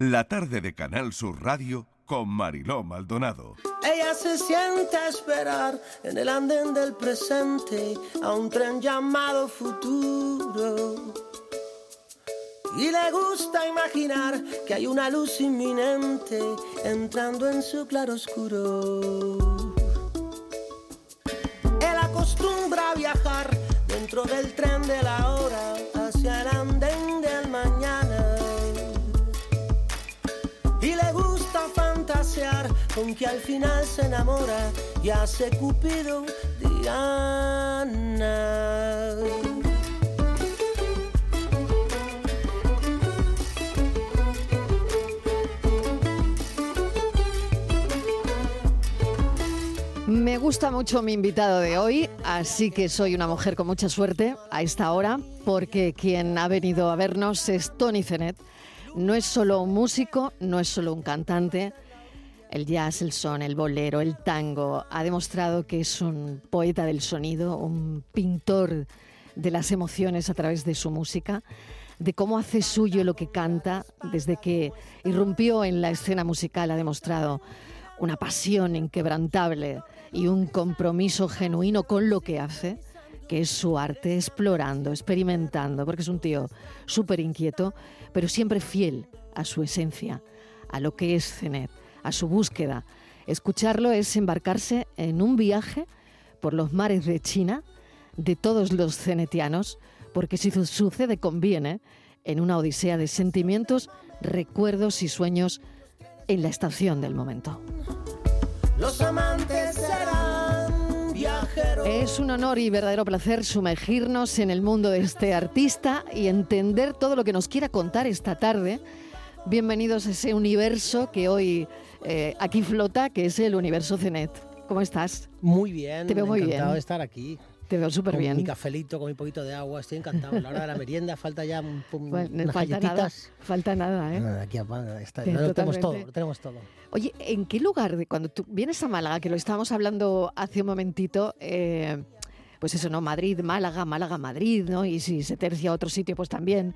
La tarde de Canal Sur Radio con Mariló Maldonado. Ella se siente a esperar en el andén del presente a un tren llamado futuro. Y le gusta imaginar que hay una luz inminente entrando en su claroscuro. Él acostumbra a viajar dentro del tren de la hora con que al final se enamora y hace Cupido Diana. Me gusta mucho mi invitado de hoy, así que soy una mujer con mucha suerte a esta hora, porque quien ha venido a vernos es Tony Zenet. No es solo un músico, no es solo un cantante. El jazz, el son, el bolero, el tango ha demostrado que es un poeta del sonido, un pintor de las emociones a través de su música, de cómo hace suyo lo que canta. Desde que irrumpió en la escena musical ha demostrado una pasión inquebrantable y un compromiso genuino con lo que hace, que es su arte, explorando, experimentando, porque es un tío súper inquieto, pero siempre fiel a su esencia, a lo que es Zenet, a su búsqueda. Escucharlo es embarcarse en un viaje por los mares de China, de todos los cenetianos, porque si sucede conviene, en una odisea de sentimientos, recuerdos y sueños en la estación del momento. Los amantes serán viajeros. Es un honor y verdadero placer sumergirnos en el mundo de este artista y entender todo lo que nos quiera contar esta tarde. Bienvenidos a ese universo que hoy eh, aquí flota, que es el universo Cenet. ¿Cómo estás? Muy bien, Te veo muy encantado bien. de estar aquí. Te veo súper Con bien. mi cafelito, con mi poquito de agua, estoy encantado. La hora de la merienda, falta ya un, un- Bueno, unas falta nada, galletitas. falta nada, ¿eh? Nada, aquí está, Sí, lo tenemos todo, lo tenemos todo. Oye, ¿en qué lugar, de cuando tú vienes a Málaga, que lo estábamos hablando hace un momentito, eh, pues eso, ¿no? Madrid, Málaga, Málaga, Madrid, ¿no? Y si se tercia a otro sitio, pues también.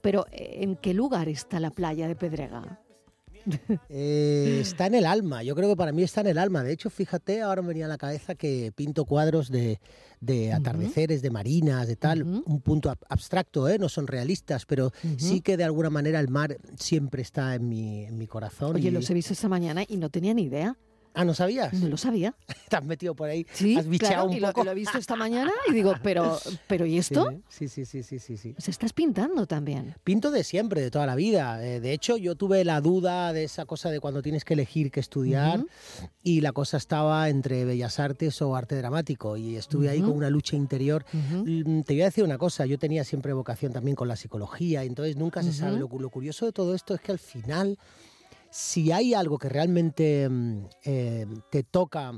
Pero, eh, ¿en qué lugar está la playa de Pedrega? Eh, está en el alma, yo creo que para mí está en el alma. De hecho, fíjate, ahora me venía a la cabeza que pinto cuadros de, de atardeceres, de marinas, de tal, un punto ab- abstracto, ¿eh? no son realistas, pero sí que de alguna manera el mar siempre está en mi, en mi corazón. Oye, y- los he visto esta mañana y no tenía ni idea. Ah, ¿no sabías? No lo sabía. Te has metido por ahí, Sí, has bicheado claro, un y lo, poco. lo he visto esta mañana y digo, pero, pero ¿y esto? Sí, sí, sí, sí, sí, sí. Pues estás pintando también. Pinto de siempre, de toda la vida. Eh, de hecho, yo tuve la duda de esa cosa de cuando tienes que elegir qué estudiar Ujú. y la cosa estaba entre bellas artes o arte dramático y estuve ahí Ujú. con una lucha interior. Ujú. Mm, Te voy a decir una cosa, yo tenía siempre vocación también con la psicología, entonces nunca se sabe. Lo, lo curioso de todo esto es que al final, si hay algo que realmente mm, eh, te toca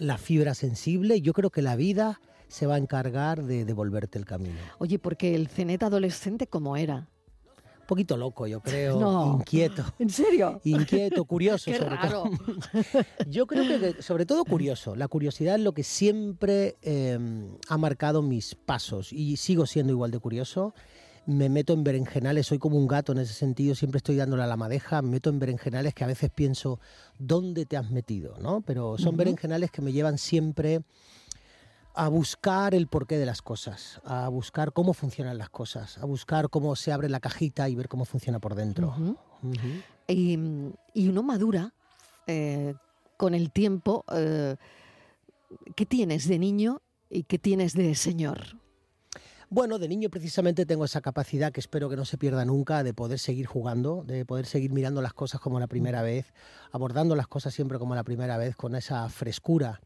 la fibra sensible, yo creo que la vida se va a encargar de devolverte el camino. Oye, porque el cenet adolescente, ¿cómo era? Un poquito loco, yo creo, No. inquieto. ¿En serio? Inquieto, curioso, Qué sobre raro. todo. Yo creo que, que sobre todo curioso. La curiosidad es lo que siempre eh, ha marcado mis pasos y sigo siendo igual de curioso. Me meto en berenjenales, soy como un gato en ese sentido, siempre estoy dándole a la madeja, me meto en berenjenales que a veces pienso, ¿dónde te has metido? ¿no? Pero son berenjenales que me llevan siempre a buscar el porqué de las cosas, a buscar cómo funcionan las cosas, a buscar cómo se abre la cajita y ver cómo funciona por dentro. Y uno madura eh, con el tiempo. eh, ¿Qué tienes de niño y qué tienes de señor? Bueno, de niño precisamente tengo esa capacidad que espero que no se pierda nunca de poder seguir jugando, de poder seguir mirando las cosas como la primera vez, abordando las cosas siempre como la primera vez, con esa frescura.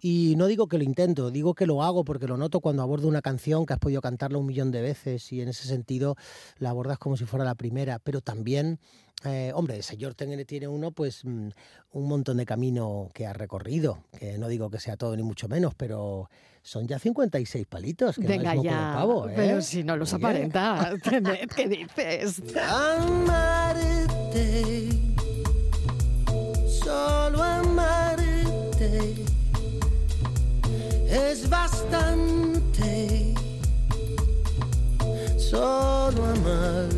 Y no digo que lo intento, digo que lo hago porque lo noto cuando abordo una canción que has podido cantarla un millón de veces y en ese sentido la abordas como si fuera la primera, pero también, eh, hombre, señor tiene, tiene uno pues mm, un montón de camino que ha recorrido, que no digo que sea todo ni mucho menos, pero son ya 56 palitos, que Venga no es ya. pavo, ¿eh? Pero si no los Oye. aparenta. ¿Qué dices? Amarte, solo amarte es bastante. Solo amar,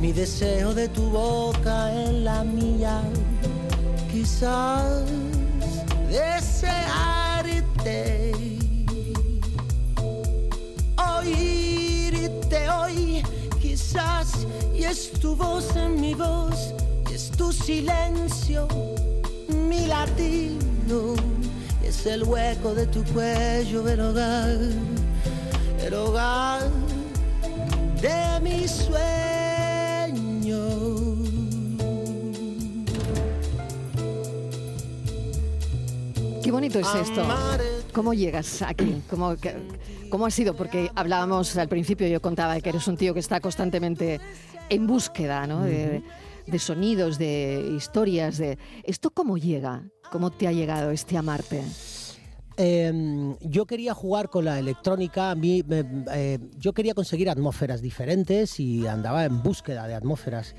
mi deseo de tu boca en la mía. Quizás desearte. Oírte hoy, quizás, y es tu voz en mi voz, y es tu silencio, mi latido, es el hueco de tu cuello, el hogar, el hogar de mi sueño. Qué bonito es esto. ¿Cómo llegas aquí? ¿Cómo, ¿Cómo ha sido? Porque hablábamos al principio, yo contaba que eres un tío que está constantemente en búsqueda ¿no? de, de sonidos, de historias. De... ¿Esto cómo llega? ¿Cómo te ha llegado este amarte? Eh, yo quería jugar con la electrónica, a mí, me- eh, yo quería conseguir atmósferas diferentes y andaba en búsqueda de atmósferas.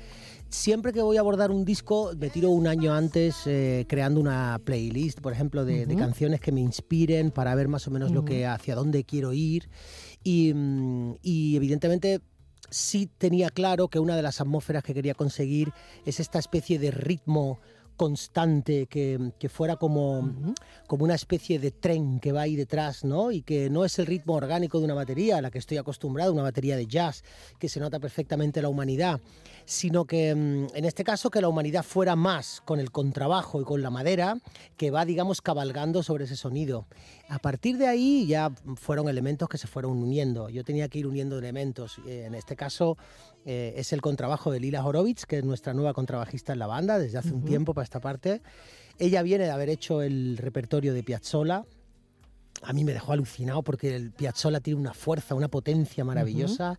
Siempre que voy a abordar un disco, me tiro un año antes eh, creando una playlist, por ejemplo, de, de canciones que me inspiren para ver más o menos lo que hacia dónde quiero ir. Y, mm, y evidentemente sí tenía claro que una de las atmósferas que quería conseguir es esta especie de ritmo constante que, que fuera como, como una especie de tren que va ahí detrás, ¿no? Y que no es el ritmo orgánico de una batería a la que estoy acostumbrado, una batería de jazz, que se nota perfectamente la humanidad, sino que mm, en este caso que la humanidad fuera más con el contrabajo y con la madera, que va, digamos, cabalgando sobre ese sonido. A partir de ahí ya fueron elementos que se fueron uniendo. Yo tenía que ir uniendo elementos. Eh, En este caso eh, es el contrabajo de Lila Horowitz, que es nuestra nueva contrabajista en la banda desde hace un tiempo para esta parte. Ella viene de haber hecho el repertorio de Piazzolla. A mí me dejó alucinado porque el Piazzolla tiene una fuerza, una potencia maravillosa.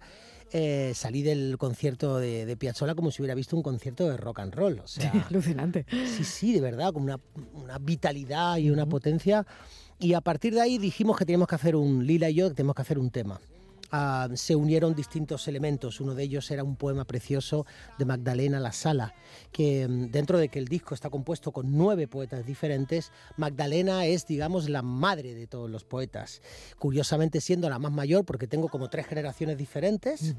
Eh, salí del concierto de, de Piazzolla como si hubiera visto un concierto de rock and roll. O sea, Alucinante. Sí, sí, de verdad, con una, una vitalidad y una potencia. Y a partir de ahí dijimos que teníamos que hacer un, Lila y yo, que teníamos que hacer un tema. Ah, se unieron distintos elementos. Uno de ellos era un poema precioso de Magdalena La Sala, que mm, dentro de que el disco está compuesto con nueve poetas diferentes, Magdalena es, digamos, la madre de todos los poetas. Curiosamente siendo la más mayor, porque tengo como tres generaciones diferentes,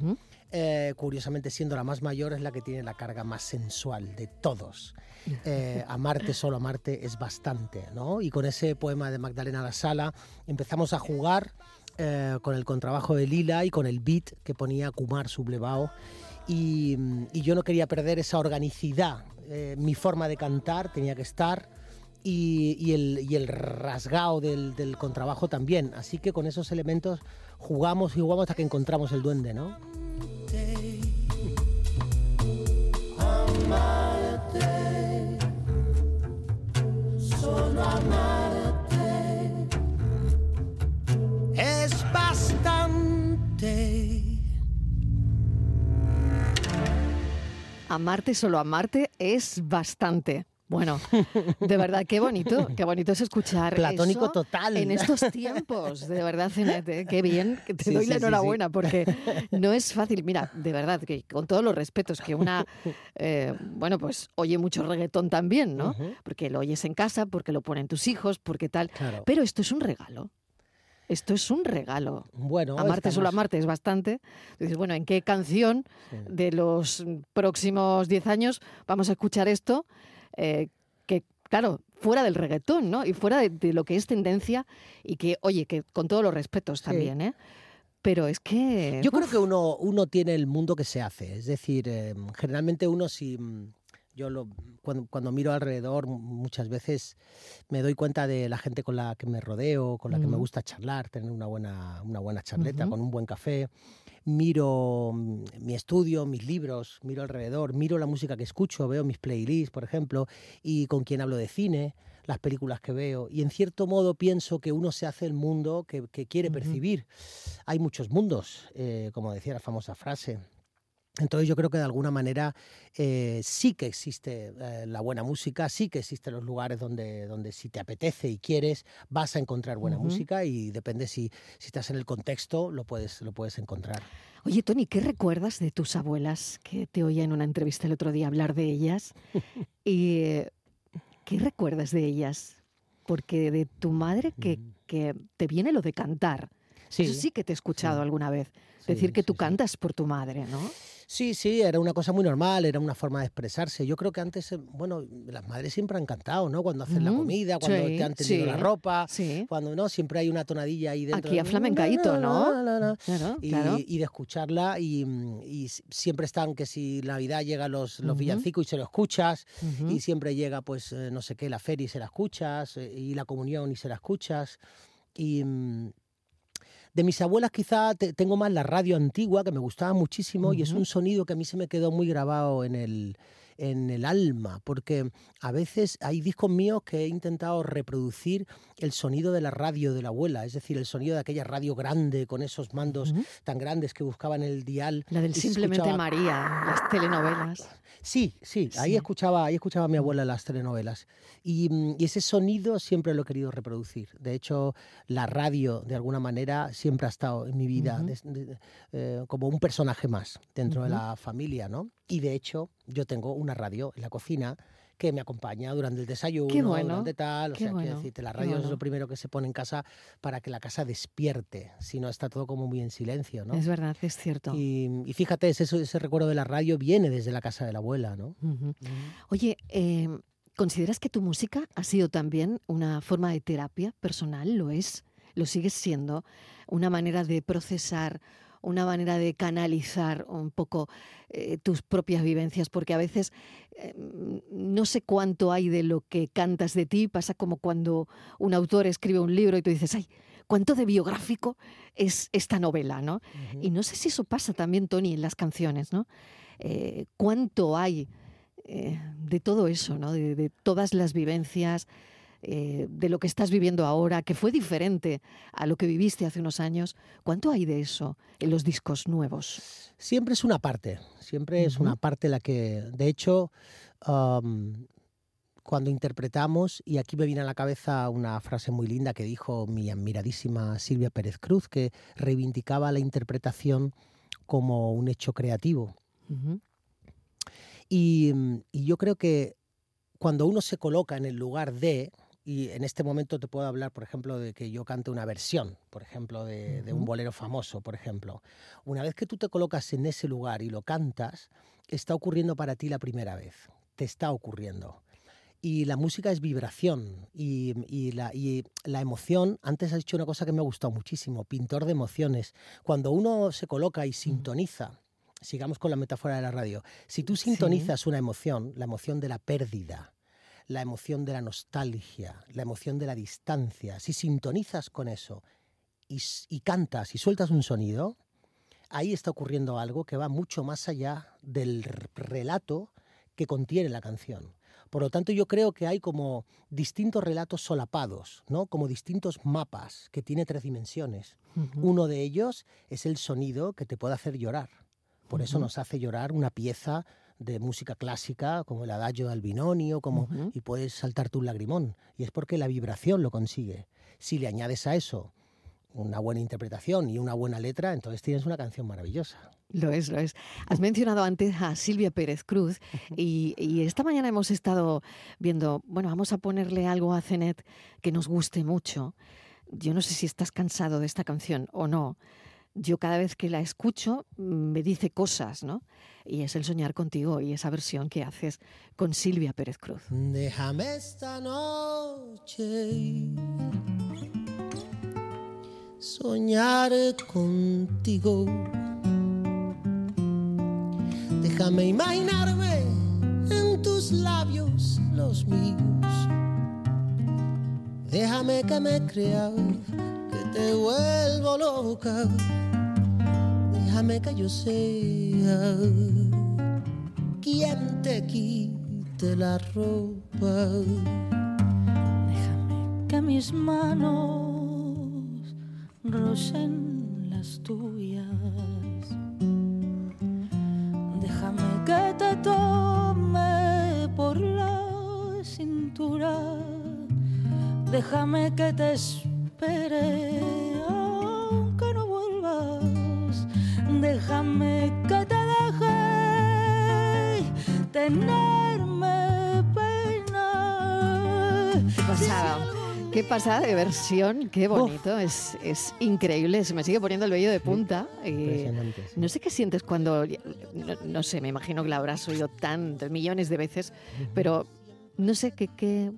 eh, curiosamente siendo la más mayor es la que tiene la carga más sensual de todos. Eh, amarte, solo amarte es bastante, ¿no? Y con ese poema de Magdalena La Sala empezamos a jugar eh, con el contrabajo de Lila y con el beat que ponía Kumar sublevado. Y, mm, yo no quería perder esa organicidad. Eh, mi forma de cantar tenía que estar y, el, rasgado del, contrabajo también. Así que con esos elementos jugamos y jugamos hasta que encontramos el duende, ¿no? Solo Amarte, solo amarte es bastante. Bueno, de verdad, qué bonito, qué bonito es escuchar Platónico eso total. en estos tiempos, de verdad, Zenet, ¿eh? qué bien, que te Sí, doy sí, la sí. enhorabuena, porque no es fácil, mira, de verdad, que con todos los respetos, que una, eh, bueno, pues oye mucho reggaetón también, ¿no? Porque lo oyes en casa, porque lo ponen tus hijos, porque tal, Claro. pero esto es un regalo. Esto es un regalo. Bueno, Amarte solo amarte es bastante. Dices, bueno, ¿en qué canción de los próximos 10 años vamos a escuchar esto? Eh, que, claro, fuera del reggaetón, ¿no? Y fuera de, de lo que es tendencia y que, oye, que con todos los respetos también, ¿eh? Pero es que... Yo creo que uno, uno tiene el mundo que se hace. Es decir, eh, generalmente uno si... Yo lo, cuando, cuando miro alrededor muchas veces me doy cuenta de la gente con la que me rodeo, con la que me gusta charlar, tener una buena, una buena charleta, con un buen café. Miro mm, mi estudio, mis libros, miro alrededor, miro la música que escucho, veo mis playlists, por ejemplo, y con quien hablo de cine, las películas que veo. Y en cierto modo pienso que uno se hace el mundo que, que quiere percibir. Hay muchos mundos, eh, como decía la famosa frase. Entonces yo creo que de alguna manera eh, sí que existe eh, la buena música, sí que existen los lugares donde, donde si te apetece y quieres vas a encontrar buena música y depende si, si estás en el contexto lo puedes, lo puedes encontrar. Oye, Tony, ¿qué recuerdas de tus abuelas que te oía en una entrevista el otro día hablar de ellas? ¿Y eh, qué recuerdas de ellas? Porque de tu madre que, que te viene lo de cantar. Sí, Eso sí que te he escuchado sí. alguna vez. Sí, Decir que tú cantas por tu madre, ¿no? Sí, sí, era una cosa muy normal, era una forma de expresarse. Yo creo que antes, eh, bueno, las madres siempre han cantado, ¿no? Cuando hacen la comida, cuando te han tendido la ropa, cuando no, siempre hay una tonadilla ahí dentro. Aquí a flamencaíto, ¿no? y, de escucharla y, siempre están que si Navidad llega los, los villancicos y se lo escuchas y siempre llega pues eh, no sé qué, la feria y se la escuchas eh, y la comunión y se la escuchas y mm, de mis abuelas quizá tengo más la radio antigua, que me gustaba muchísimo, y es un sonido que a mí se me quedó muy grabado en el, en el alma, porque a veces hay discos míos que he intentado reproducir el sonido de la radio de la abuela, es decir, el sonido de aquella radio grande con esos mandos tan grandes que buscaban el dial. La del Simplemente María, las telenovelas. Sí, sí, ahí escuchaba, ahí escuchaba a mi abuela las telenovelas. Mm, y, ese sonido siempre lo he querido reproducir. De hecho, la radio, de alguna manera, siempre ha estado en mi vida eh, como un personaje más dentro de la familia, ¿no? Y de hecho, yo tengo una radio en la cocina que me acompaña durante el desayuno, Qué bueno, durante tal. O sea, quiero decirte, la radio es lo primero que se pone en casa para que la casa despierte, si no está todo como muy en silencio, ¿no? Es verdad, es cierto. Y, fíjate, ese, ese, recuerdo de la radio viene desde la casa de la abuela, ¿no? Oye, em, ¿consideras que tu música ha sido también una forma de terapia personal? ¿Lo es? ¿Lo sigues siendo? ¿Una manera de procesar una manera de canalizar un poco eh, tus propias vivencias, porque a veces eh, no sé cuánto hay de lo que cantas de ti, pasa como cuando un autor escribe un libro y tú dices, ay, cuánto de biográfico es esta novela, ¿no? Y no sé si eso pasa también, Tony, en las canciones, ¿no? Eh, ¿Cuánto hay de todo eso, ¿no? de todas las vivencias, eh, de lo que estás viviendo ahora, que fue diferente a lo que viviste hace unos años. ¿Cuánto hay de eso en los discos nuevos? Siempre es una parte, siempre es una parte la que, de hecho, cuando interpretamos, y aquí me viene a la cabeza una frase muy linda que dijo mi admiradísima Silvia Pérez Cruz, que reivindicaba la interpretación como un hecho creativo. y, yo creo que cuando uno se coloca en el lugar de, y en este momento te puedo hablar, por ejemplo, de que yo cante una versión, por ejemplo, de, un bolero famoso, por ejemplo. Una vez que tú te colocas en ese lugar y lo cantas, está ocurriendo para ti la primera vez. Te está ocurriendo. Y la música es vibración y, la, y, la, emoción, antes has dicho una cosa que me ha gustado muchísimo, pintor de emociones. Cuando uno se coloca y sintoniza, sigamos con la metáfora de la radio, si tú sintonizas una emoción, la emoción de la pérdida, la emoción de la nostalgia, la emoción de la distancia, si sintonizas con eso y, cantas y sueltas un sonido, ahí está ocurriendo algo que va mucho más allá del relato que contiene la canción. Por lo tanto, yo creo que hay como distintos relatos solapados, ¿no? Como distintos mapas que tiene tres dimensiones. Uno de ellos es el sonido que te puede hacer llorar. Por eso nos hace llorar una pieza de música clásica, como el adagio del binonio, como, y puedes saltarte un lagrimón. Y es porque la vibración lo consigue. Si le añades a eso una buena interpretación y una buena letra, entonces tienes una canción maravillosa. Lo es, lo es. Has mencionado antes a Silvia Pérez Cruz y, y, esta mañana hemos estado viendo, bueno, vamos a ponerle algo a Zenet que nos guste mucho. Yo no sé si estás cansado de esta canción o no, yo cada vez que la escucho mm, me dice cosas, ¿no? Y es el soñar contigo y esa versión que haces con Silvia Pérez Cruz. Déjame esta noche soñar contigo. Déjame imaginarme en tus labios los míos. Déjame que me crea que te vuelvo loca déjame que yo sea quien te quite la ropa. Déjame que mis manos rocen las tuyas. Déjame que te tome por la cintura. Déjame que te espere déjame que te deje tenerme pena. ¿Qué pasaba? Qué pasada de versión, qué bonito, es, es increíble, se me sigue poniendo el vello de punta. y Impresionante, sí. no sé qué sientes cuando, no, no sé, me imagino que la habrás oído tantos millones de veces, pero no sé qué, qué,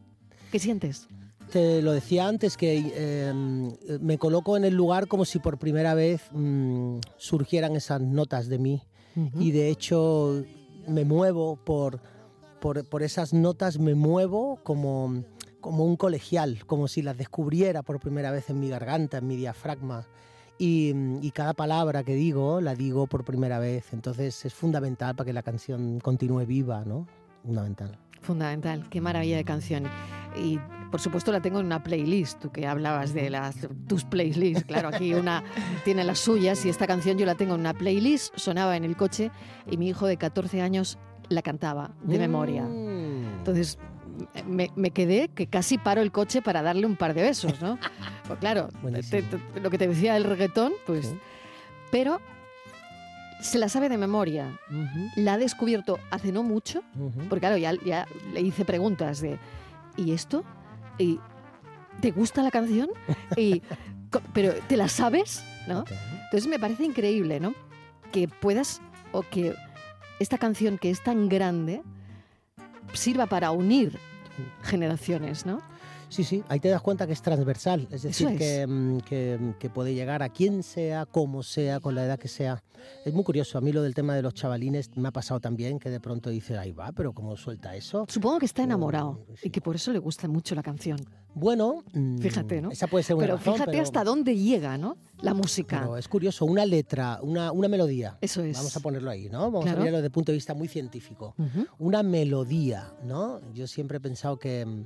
qué sientes. Te lo decía antes que eh, me coloco en el lugar como si por primera vez mm, surgieran esas notas de mí y de hecho me muevo por, por, por esas notas, me muevo como, como un colegial, como si las descubriera por primera vez en mi garganta, en mi diafragma. Y, y cada palabra que digo la digo por primera vez, entonces es fundamental para que la canción continúe viva, ¿no? Fundamental. Fundamental, qué maravilla de canción. Y por supuesto la tengo en una playlist, tú que hablabas de las, tus playlists, claro, aquí una tiene las suyas y esta canción yo la tengo en una playlist, sonaba en el coche y mi hijo de 14 años la cantaba de memoria. Mm. Entonces me, me quedé que casi paro el coche para darle un par de besos, ¿no? Pues claro, Buenísimo. te- te- lo que te decía del reggaetón, pues... Sí. Pero se la sabe de memoria. La ha descubierto hace no mucho ujú. porque claro, ya, ya le hice preguntas de ¿y esto? ¿Y te gusta la canción? Y, ¿Pero te la sabes? ¿no? Entonces me parece increíble, ¿no? Que puedas o que esta canción que es tan grande sirva para unir generaciones, ¿no? Sí, sí, ahí te das cuenta que es transversal, es decir, es. Que, mm, que- que puede llegar a quien sea, como sea, con la edad que sea. Es muy curioso, a mí lo del tema de los chavalines me ha pasado también, que de pronto dices, ahí va, pero ¿cómo suelta eso? Supongo que está enamorado sí. y que por eso le gusta mucho la canción. Bueno, mm, Fíjate, ¿no? Esa puede ser una Pero razón, fíjate pero- hasta dónde llega, ¿no? La música. Pero es curioso, una letra, una, una melodía. Eso es. Vamos a ponerlo ahí, ¿no? Vamos Claro. a verlo desde el punto de vista muy científico. Una melodía, ¿no? Yo siempre he pensado que mm,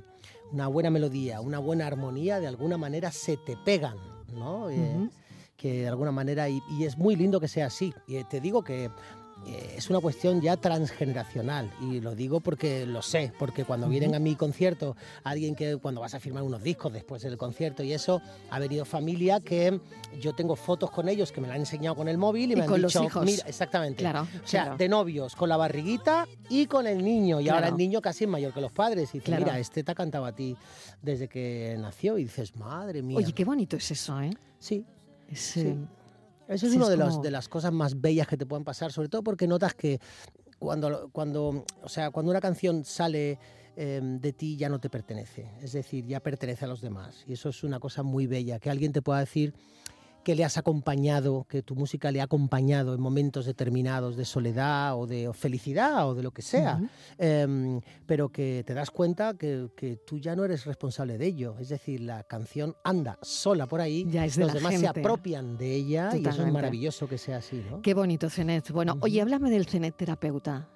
una buena melodía, una buena armonía, de alguna manera se te pegan, ¿no? Eh, que de alguna manera, y, y es muy lindo que sea así. Y eh, te digo que es una cuestión ya transgeneracional, y lo digo porque lo sé, porque cuando vienen a mi concierto, alguien que cuando vas a firmar unos discos después del concierto y eso, ha venido familia que yo tengo fotos con ellos que me la han enseñado con el móvil y, Y me han con los dicho, hijos. mira, exactamente. Claro, O sea, claro. de novios, con la barriguita y con el niño. Y ahora el niño casi es mayor que los padres. Y dice, mira, este te ha cantado a ti desde que nació. Y dices, madre mía. Oye, qué bonito es eso, ¿eh? Sí, Sí. Eso es Sí, una de, las- como- de las cosas más bellas que te pueden pasar, sobre todo porque notas que cuando, cuando, o sea, cuando una canción sale eh, de ti ya no te pertenece, es decir, ya pertenece a los demás. Y eso es una cosa muy bella, que alguien te pueda decir que le has acompañado, que tu música le ha acompañado en momentos determinados de soledad o de felicidad o de lo que sea. Em, pero que te das cuenta que, que tú ya no eres responsable de ello. Es decir, la canción anda sola por ahí, Ya es de los demás se apropian de ella y eso es Totalmente. maravilloso que sea así, ¿no? Qué bonito, Cenet. Bueno, oye, háblame del Cenet terapeuta,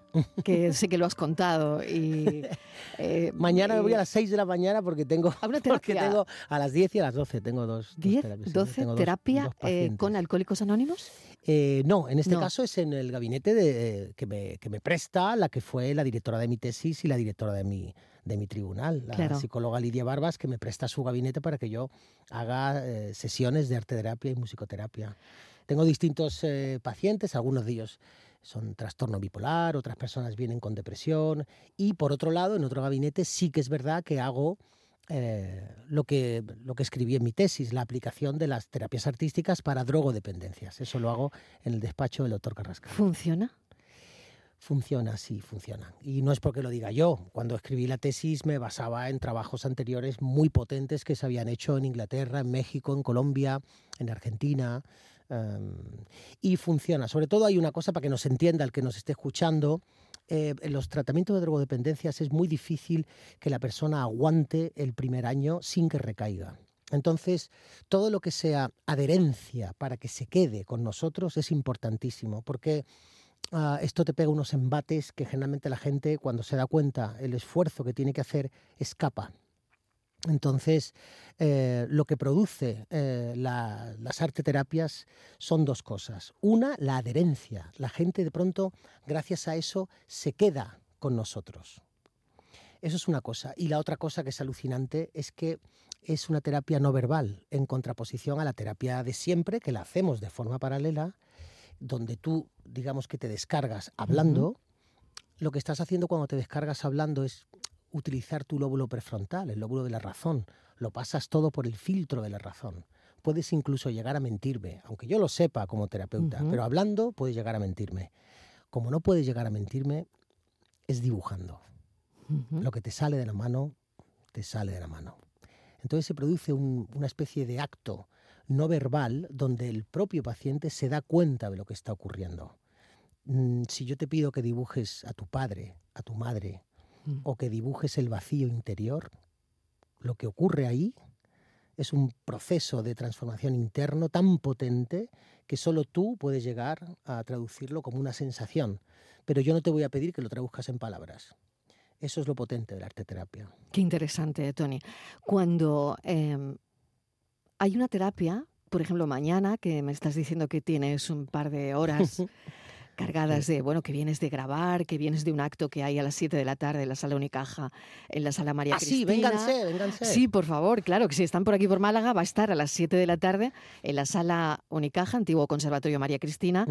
que sé que lo has contado. Y, eh, Mañana me voy a las 6 de la mañana porque tengo, ¿A una porque terapia? tengo a las 10 y a las 12 tengo dos, dos 10, terapias, sí, 12, tengo dos- terapia dos eh, con Alcohólicos Anónimos. Eh, no, en este No. caso es en el gabinete de, que, me, que me presta la que fue la directora de mi tesis y la directora de mi, de mi tribunal, la Claro. psicóloga Lidia Barbas, que me presta su gabinete para que yo haga eh, sesiones de arte terapia y musicoterapia. Tengo distintos eh, pacientes, algunos de ellos son trastorno bipolar, otras personas vienen con depresión y por otro lado, en otro gabinete sí que es verdad que hago eh, lo, que, lo que escribí en mi tesis, la aplicación de las terapias artísticas para drogodependencias. Eso lo hago en el despacho del doctor Carrascal. ¿Funciona? Funciona, sí, funciona. Y no es porque lo diga yo. Cuando escribí la tesis me basaba en trabajos anteriores muy potentes que se habían hecho en Inglaterra, en México, en Colombia, en Argentina. Em, y funciona. Sobre todo hay una cosa para que nos entienda el que nos esté escuchando. eh, en los tratamientos de drogodependencias es muy difícil que la persona aguante el primer año sin que recaiga. Entonces, todo lo que sea adherencia para que se quede con nosotros es importantísimo, porque ah, esto te pega unos embates que generalmente la gente, cuando se da cuenta el esfuerzo que tiene que hacer, escapa. Entonces, eh, lo que produce eh, la- las arteterapias son dos cosas. Una, la adherencia. La gente de pronto, gracias a eso, se queda con nosotros. Eso es una cosa. Y la otra cosa que es alucinante es que es una terapia no verbal, en contraposición a la terapia de siempre, que la hacemos de forma paralela, donde tú, digamos que te descargas hablando. Lo que estás haciendo cuando te descargas hablando es utilizar tu lóbulo prefrontal, el lóbulo de la razón. Lo pasas todo por el filtro de la razón. Puedes incluso llegar a mentirme, aunque yo lo sepa como terapeuta, pero hablando puedes llegar a mentirme. Como no puedes llegar a mentirme, es dibujando. Lo que te sale de la mano, te sale de la mano. Entonces se produce una especie de acto no verbal donde el propio paciente se da cuenta de lo que está ocurriendo. Mm, si yo te pido que dibujes a tu padre, a tu madre, mm. o que dibujes el vacío interior, lo que ocurre ahí es un proceso de transformación interno tan potente que solo tú puedes llegar a traducirlo como una sensación. Pero yo no te voy a pedir que lo traduzcas en palabras. Eso es lo potente de la arte terapia. Qué interesante, Tony. Cuando em, hay una terapia, por ejemplo, mañana, que me estás diciendo que tienes un par de horas cargadas de, bueno, que vienes de grabar, que vienes de un acto que hay a las 7 de la tarde en la sala Unicaja, en la sala María ah, Cristina. sí, vénganse, vénganse. Sí, por favor, claro, que si están por aquí por Málaga, va a estar a las 7 de la tarde en la sala Unicaja, antiguo Conservatorio María Cristina.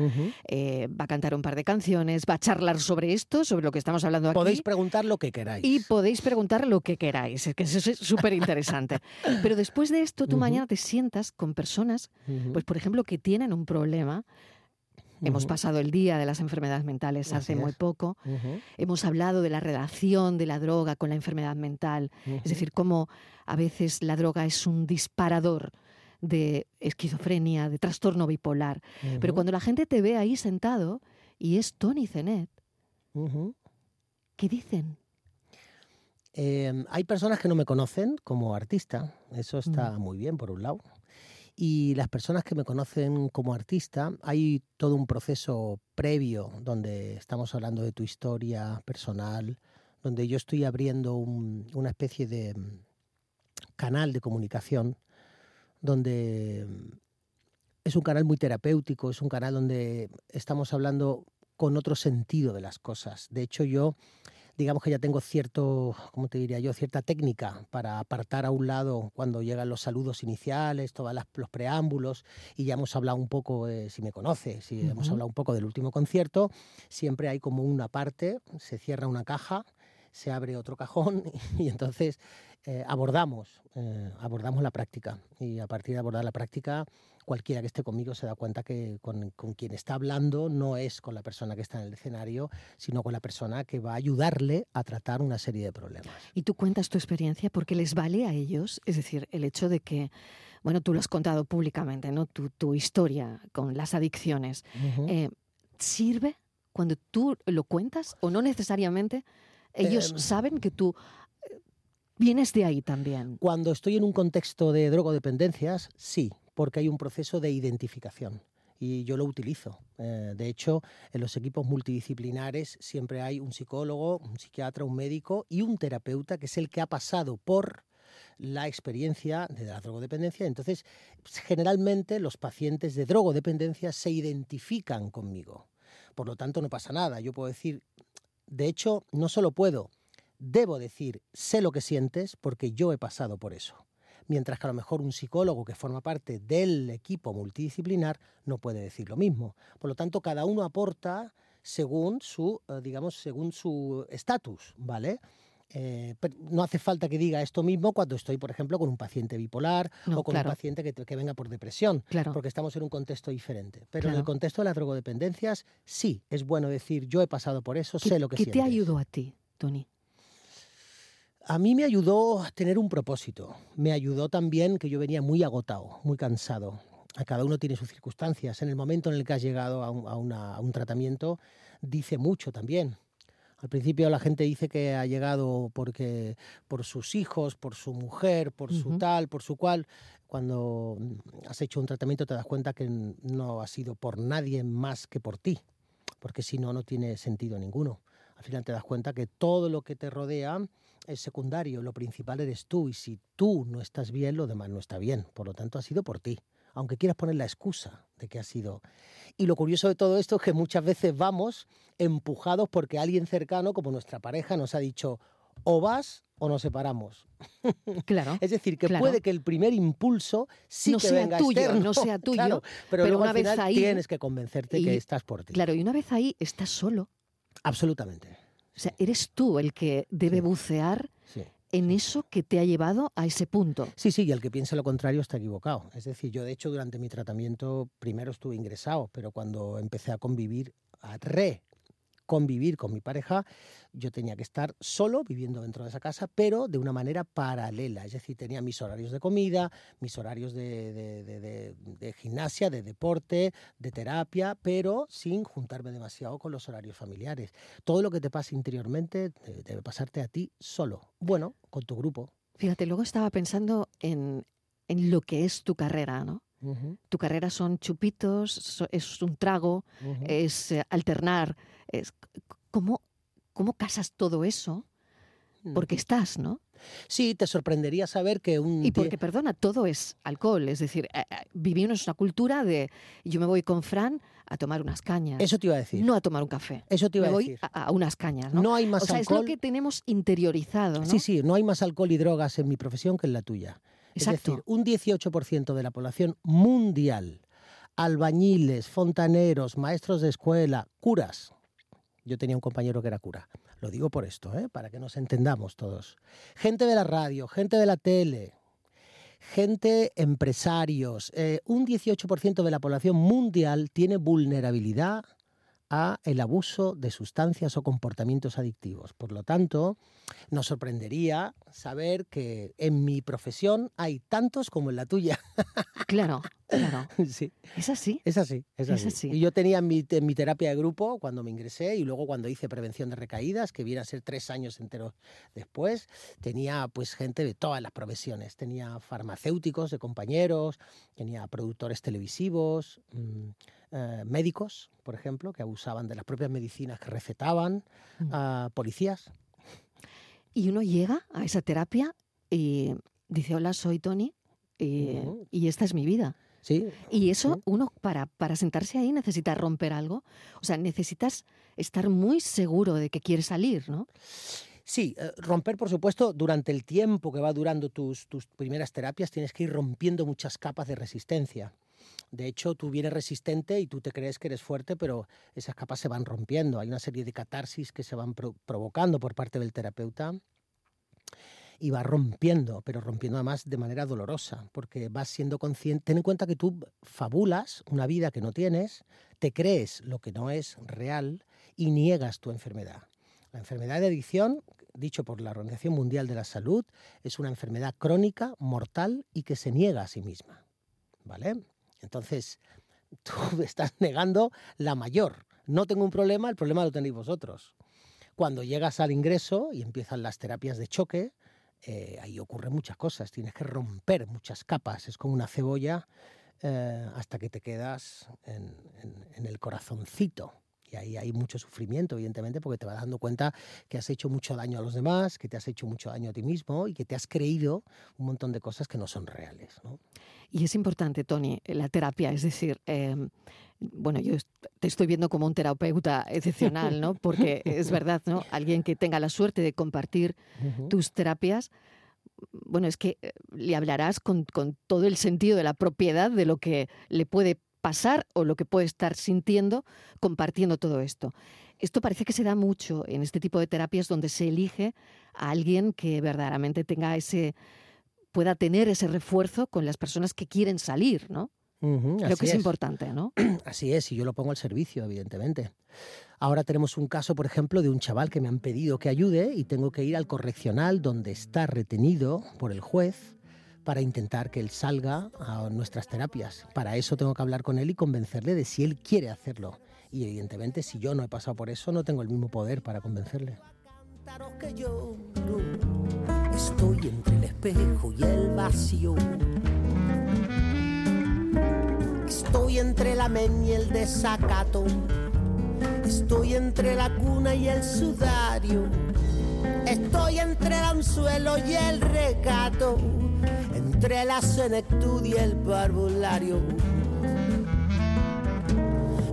Eh, va a cantar un par de canciones, va a charlar sobre esto, sobre lo que estamos hablando aquí. Podéis preguntar lo que queráis. Y podéis preguntar lo que queráis, que eso es súper interesante. Pero después de esto, tú mañana te sientas con personas, pues por ejemplo, que tienen un problema Hemos pasado el día de las enfermedades mentales hace muy poco. Hemos hablado de la relación de la droga con la enfermedad mental. Es decir, cómo a veces la droga es un disparador de esquizofrenia, de trastorno bipolar. Pero cuando la gente te ve ahí sentado y es Tony Zenet, ¿qué dicen? Em, hay personas que no me conocen como artista. Eso está muy bien, por un lado. Y las personas que me conocen como artista, hay todo un proceso previo donde estamos hablando de tu historia personal, donde yo estoy abriendo una especie de mm, canal de comunicación, donde mm, es un canal muy terapéutico, es un canal donde estamos hablando con otro sentido de las cosas. De hecho, yo digamos que ya tengo cierto, ¿cómo te diría yo? Cierta técnica para apartar a un lado cuando llegan los saludos iniciales, todos los preámbulos, y ya hemos hablado un poco, eh, si me conoces, si hemos hablado un poco del último concierto, siempre hay como una parte, se cierra una caja, se abre otro cajón y entonces eh, abordamos, eh, abordamos la práctica. Y a partir de abordar la práctica, cualquiera que esté conmigo se da cuenta que con, quien está hablando no es con la persona que está en el escenario, sino con la persona que va a ayudarle a tratar una serie de problemas. Y tú cuentas tu experiencia porque les vale a ellos, es decir, el hecho de que, bueno, tú lo has contado públicamente, ¿no? Tu, tu historia con las adicciones. Eh, ¿Sirve cuando tú lo cuentas o no necesariamente? Ellos em. saben que tú eh, vienes de ahí también. Cuando estoy en un contexto de drogodependencias, sí, porque hay un proceso de identificación y yo lo utilizo. Eh, de hecho, en los equipos multidisciplinares siempre hay un psicólogo, un psiquiatra, un médico y un terapeuta que es el que ha pasado por la experiencia de la drogodependencia. Entonces, generalmente los pacientes de drogodependencia se identifican conmigo. Por lo tanto, no pasa nada. Yo puedo decir, de hecho, no solo puedo, debo decir, sé lo que sientes porque yo he pasado por eso mientras que a lo mejor un psicólogo que forma parte del equipo multidisciplinar no puede decir lo mismo. Por lo tanto, cada uno aporta según su, eh, digamos, según su estatus, ¿vale? Eh, no hace falta que diga esto mismo cuando estoy, por ejemplo, con un paciente bipolar o con un paciente que, venga por depresión, porque estamos en un contexto diferente. Pero en el contexto de las drogodependencias, sí, es bueno decir, yo he pasado por eso, sé lo que ¿Qué te ayudó a ti, Tony? A mí me ayudó a tener un propósito. Me ayudó también que yo venía muy agotado, muy cansado. A cada uno tiene sus circunstancias. En el momento en el que has llegado a un, tratamiento, dice mucho también. Al principio la gente dice que ha llegado porque por sus hijos, por su mujer, por su tal, por su cual. Cuando has hecho un tratamiento te das cuenta que no ha sido por nadie más que por ti, porque si no, no tiene sentido ninguno. Al final te das cuenta que todo lo que te rodea es secundario, lo principal eres tú y si tú no estás bien, lo demás no está bien. Por lo tanto, ha sido por ti, aunque quieras poner la excusa de que ha sido. Y lo curioso de todo esto es que muchas veces vamos empujados porque alguien cercano, como nuestra pareja, nos ha dicho o vas o nos separamos. Claro. es decir, que puede que el primer impulso sí que venga tuyo, no sea tuyo, pero, una vez ahí tienes que convencerte que estás por ti. Claro, y una vez ahí estás solo. Absolutamente. sea, eres tú el que debe Sí. bucear Sí. En eso que te ha llevado a ese punto. Sí, sí, y el que piense lo contrario está equivocado. Es decir, yo de hecho durante mi tratamiento primero estuve ingresado, pero cuando empecé a convivir, a re convivir con mi pareja, yo tenía que estar solo viviendo dentro de esa casa, pero de una manera paralela. Es decir, tenía mis horarios de comida, mis horarios de, de- de- de- de gimnasia, de deporte, de terapia, pero sin juntarme demasiado con los horarios familiares. Todo lo que te pasa interiormente eh, debe pasarte a ti solo. Bueno, con tu grupo. Fíjate, luego estaba pensando en, en lo que es tu carrera, ¿no? Tu carrera son chupitos, es un trago, es eh, alternar. Es, ¿cómo, ¿Cómo casas todo eso? Porque estás, ¿no? Sí, te sorprendería saber que un... Y porque, perdona, todo es alcohol. Es decir, eh, eh, vivimos una cultura de yo me voy con Fran a tomar unas cañas, Eso te iba a decir. no a tomar un café. Eso te iba Me a voy decir. a, a unas cañas, ¿no? No hay más o sea, es lo que tenemos interiorizado, ¿no? Sí, sí, no hay más alcohol y drogas en mi profesión que en la tuya. Exacto. Es decir, un 18% de la población mundial, albañiles, fontaneros, maestros de escuela, curas. Yo tenía un compañero que era cura. Lo digo por esto, ¿eh? para que nos entendamos todos. Gente de la radio, gente de la tele, gente, empresarios. eh, un 18% de la población mundial tiene vulnerabilidad a el abuso de sustancias o comportamientos adictivos. Por lo tanto, nos sorprendería saber que en mi profesión hay tantos como en la tuya. Claro, claro. sí, Es así. es así, es Es así. Y yo tenía mi, te- mi terapia de grupo cuando me ingresé y luego cuando hice prevención de recaídas, que viene a ser tres años enteros después, tenía pues gente de todas las profesiones. Tenía farmacéuticos de compañeros, tenía productores televisivos, mm, eh, médicos, por ejemplo, que abusaban de las propias medicinas que recetaban, Mm. a policías. Y uno llega a esa terapia y dice, hola, soy Tony y, Ujú. y esta es mi vida. Sí, Y eso, Sí. uno para, para sentarse ahí necesita romper algo. O sea, necesitas estar muy seguro de que quieres salir, ¿no? Sí, eh, romper, por supuesto, durante el tiempo que va durando tus, tus primeras terapias, tienes que ir rompiendo muchas capas de resistencia. De hecho, tú vienes resistente y tú te crees que eres fuerte, pero esas capas se van rompiendo. Hay una serie de catarsis que se van pro- provocando por parte del terapeuta y va rompiendo, pero rompiendo además de manera dolorosa, porque vas siendo consciente. Ten en cuenta que tú fabulas una vida que no tienes, te crees lo que no es real y niegas tu enfermedad. La enfermedad de adicción, dicho por la Organización Mundial de la Salud, es una enfermedad crónica, mortal y que se niega a sí misma. ¿Vale? Entonces, tú estás negando la mayor. No tengo un problema, el problema lo tenéis vosotros. Cuando llegas al ingreso y empiezan las terapias de choque, eh, ahí ocurren muchas cosas. Tienes que romper muchas capas. Es como una cebolla eh, hasta que te quedas en, el corazoncito. Y ahí hay mucho sufrimiento, evidentemente, porque te vas dando cuenta que has hecho mucho daño a los demás, que te has hecho mucho daño a ti mismo y que te has creído un montón de cosas que no son reales. ¿no? Y es importante, Tony, la terapia. Es decir, eh, bueno, yo te estoy viendo como un terapeuta excepcional, ¿no? Porque es verdad, ¿no? Alguien que tenga la suerte de compartir tus terapias, bueno, es que eh, le hablarás con, con todo el sentido de la propiedad de lo que le puede pasar o lo que puede estar sintiendo compartiendo todo esto. Esto parece que se da mucho en este tipo de terapias donde se elige a alguien que verdaderamente tenga ese pueda tener ese refuerzo con las personas que quieren salir, ¿no? Creo que es, es. importante, ¿no? Así es, y yo lo pongo al servicio, evidentemente. Ahora tenemos un caso, por ejemplo, de un chaval que me han pedido que ayude y tengo que ir al correccional donde está retenido por el juez para intentar que él salga a nuestras terapias. Para eso tengo que hablar con él y convencerle de si él quiere hacerlo. Y evidentemente, si yo no he pasado por eso, no tengo el mismo poder para convencerle. Estoy entre el espejo y el vacío. Estoy entre la men y el desacato. Estoy entre la cuna y el sudario. Estoy entre el anzuelo y el recato. Entre la senectud y el parvulario.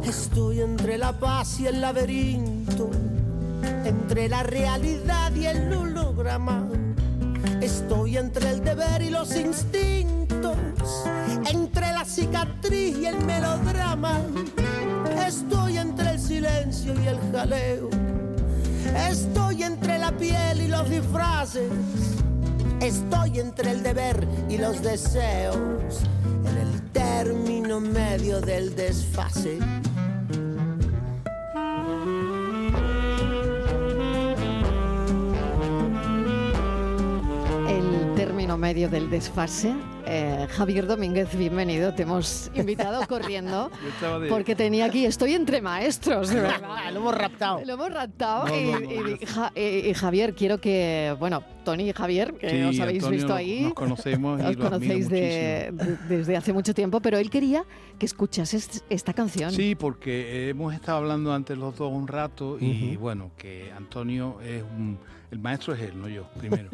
Estoy entre la paz y el laberinto. Entre la realidad y el holograma. Estoy entre el deber y los instintos. Entre la cicatriz y el melodrama. Estoy entre el silencio y el jaleo. Estoy entre la piel y los disfraces. Estoy entre el deber y los deseos. En el término medio del desfase. El término medio del desfase. Eh, Javier Domínguez, bienvenido. Te hemos invitado corriendo porque tenía aquí, estoy entre maestros, de verdad. Lo hemos raptado. Lo hemos raptado No, y, no, no, y- Ja- y- y Javier, quiero que, bueno, Tony y Javier, que Sí, os habéis Antonio, visto ahí, Nos conocemos os conocéis de- de- desde hace mucho tiempo, pero él quería que escuchases esta canción. Sí, porque hemos estado hablando antes los dos un rato y bueno, que Antonio es un... El maestro es él, no yo, primero.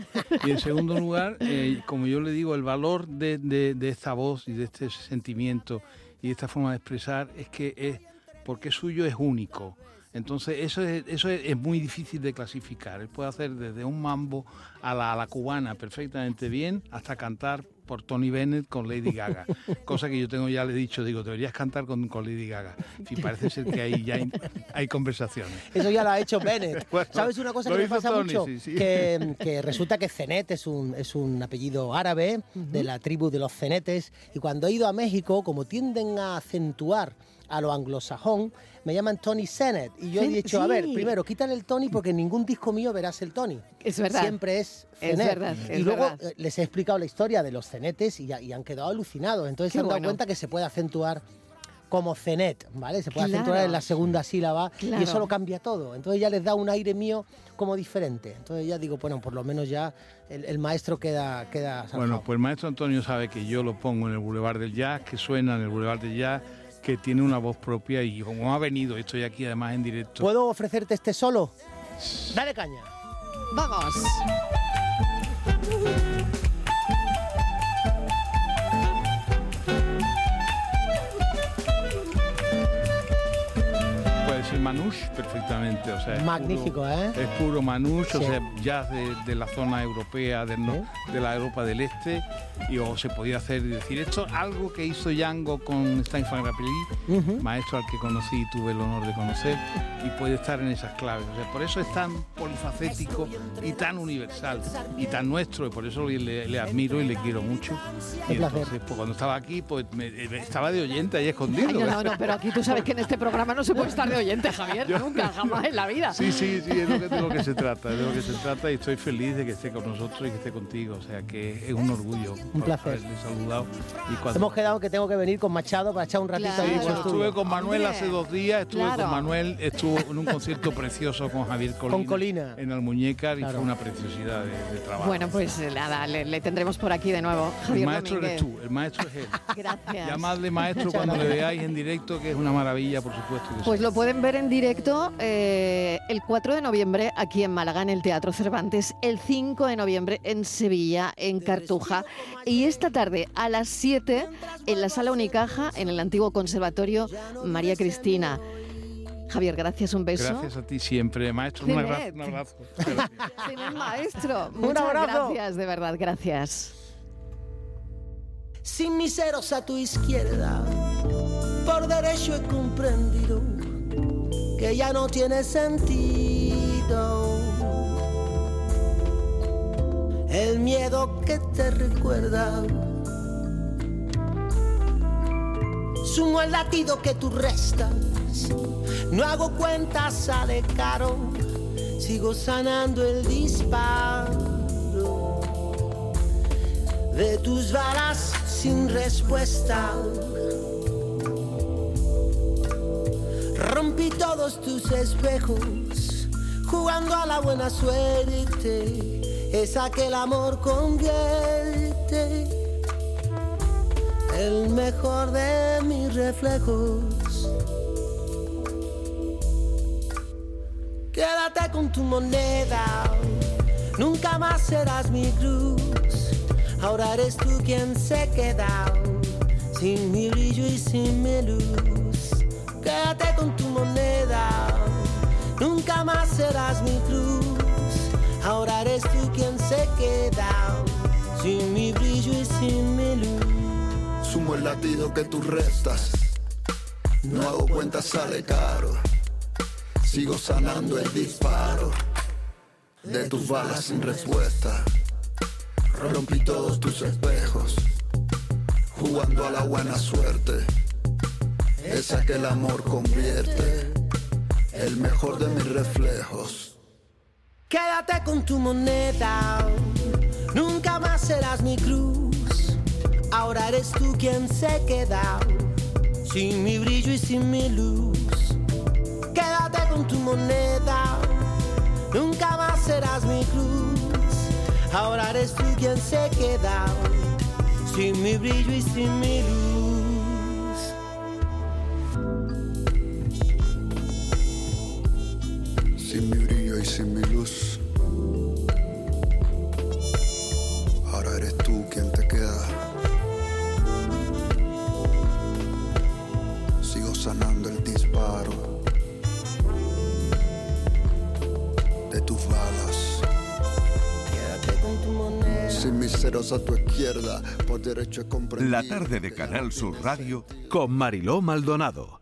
Y en segundo lugar, eh, como yo le digo, el valor de, de- de esta voz y de este sentimiento y de esta forma de expresar es que es porque suyo es único. Entonces eso es, eso es, es muy difícil de clasificar. Él puede hacer desde un mambo a la, a la cubana perfectamente bien hasta cantar por Tony Bennett con Lady Gaga. Cosa que yo tengo ya le he dicho, digo, deberías cantar con, con Lady Gaga. Y parece ser que ahí ya hay, hay conversaciones. Eso ya lo ha hecho Bennett. Bueno, ¿Sabes una cosa que me pasa Tony, mucho? sí, sí. Que, que resulta que Zenet es un, es un apellido árabe de la tribu de los cenetes y cuando he ido a México, como tienden a acentuar a lo anglosajón, me llaman Tony Zenet. Y yo he Sí, dicho, a ver, primero, quítale el Tony porque en ningún disco mío verás el Tony. Es verdad. Siempre es Es Zenet. verdad, y es luego verdad. eh, les he explicado la historia de los cenetes y, han quedado alucinados. Entonces Qué se han dado bueno. cuenta que se puede acentuar como cenet, ¿vale? Se puede Claro. acentuar en la segunda sílaba Claro. y eso lo cambia todo. Entonces ya les da un aire mío como diferente. Entonces ya digo, bueno, por lo menos ya el, el maestro queda, queda Bueno, pues el maestro Antonio sabe que yo lo pongo en el Boulevard del Jazz, que suena en el Boulevard del Jazz, que tiene una voz propia y como ha venido, estoy aquí además en directo. ¿Puedo ofrecerte este solo? Dale caña. Vamos. Manouche perfectamente, o sea, es Magnífico, puro- ¿eh? Es puro manouche, Sí. o sea, jazz de, de la zona europea, del de la Europa del Este, y o se podía hacer y decir esto, algo que hizo Django con Steinfeld Grappelli, Ujú. maestro al que conocí y tuve el honor de conocer, y puede estar en esas claves. O sea, por eso es tan polifacético y tan universal y tan nuestro, y por eso le, admiro y le quiero mucho. Y entonces, pues, cuando estaba aquí, pues me- me- estaba de oyente ahí escondido. Ay, no, no, no, pero aquí tú sabes que en este programa no se puede estar de oyente, Javier, Yo- nunca, jamás en la vida. Sí, sí, sí, es lo que, de lo que se trata, es de lo que se trata y estoy feliz de que esté con nosotros y que esté contigo, o sea que es un orgullo Un placer. haberle saludado. Y cuando- Hemos quedado que tengo que venir con Machado para echar un ratito Claro. ahí Sí, estudio. estuve con Manuel Hombre, hace dos días, estuve claro. con Manuel, estuvo en un concierto precioso con Javier Colina, Con Colina. en Almuñécar y Claro. fue una preciosidad de, de trabajo. Bueno, pues nada, le, le tendremos por aquí de nuevo. el Javier maestro Domínguez. eres tú, el maestro es él. Gracias. Llamadle maestro cuando le veáis en directo, que es una maravilla, por supuesto. que Pues sí. lo pueden ver en directo eh, el 4 de noviembre aquí en Málaga, en el Teatro Cervantes, el 5 de noviembre en Sevilla, en Cartuja, y esta tarde a las 7 en la Sala Unicaja, en el antiguo Conservatorio María Cristina. Javier, gracias, un beso. Gracias a ti siempre, maestro. Un abrazo. Un maestro. Un Muchas abrazo. gracias, de verdad, gracias. sin miseros a tu izquierda. Por derecho he comprendido que ya no tiene sentido. El miedo que te recuerda. Sumo el latido que tú restas. No hago cuentas, sale caro. Sigo sanando el disparo de tus balas sin respuesta. Rompí todos tus espejos, jugando a la buena suerte. Es aquel amor convierte el mejor de mis reflejos. Quédate con tu moneda, nunca más serás mi cruz. Ahora eres tú quien se queda sin mi brillo y sin mi luz. Quédate con tu moneda, nunca más serás mi cruz. Ahora eres tú quien se queda sin mi brillo y sin mi luz. Sumo el latido que tú restas. No hago cuentas, sale caro. Sigo sanando el disparo de tus balas sin respuesta. Rompí todos tus espejos, jugando a la buena suerte. Esa que el amor convierte, el mejor de mis reflejos. Quédate con tu moneda, nunca más serás mi cruz. Ahora eres tú quien se queda, sin mi brillo y sin mi luz. Quédate con tu moneda, nunca más serás mi cruz. Ahora eres tú quien se queda, sin mi brillo y sin mi luz. Luz. Ahora eres tú quien te queda. Sigo sanando el disparo de tus balas. Quédate con tu moneda. Sin mis ceros a tu izquierda, por derecho. La tarde de Canal Sur Radio Con Mariló Maldonado.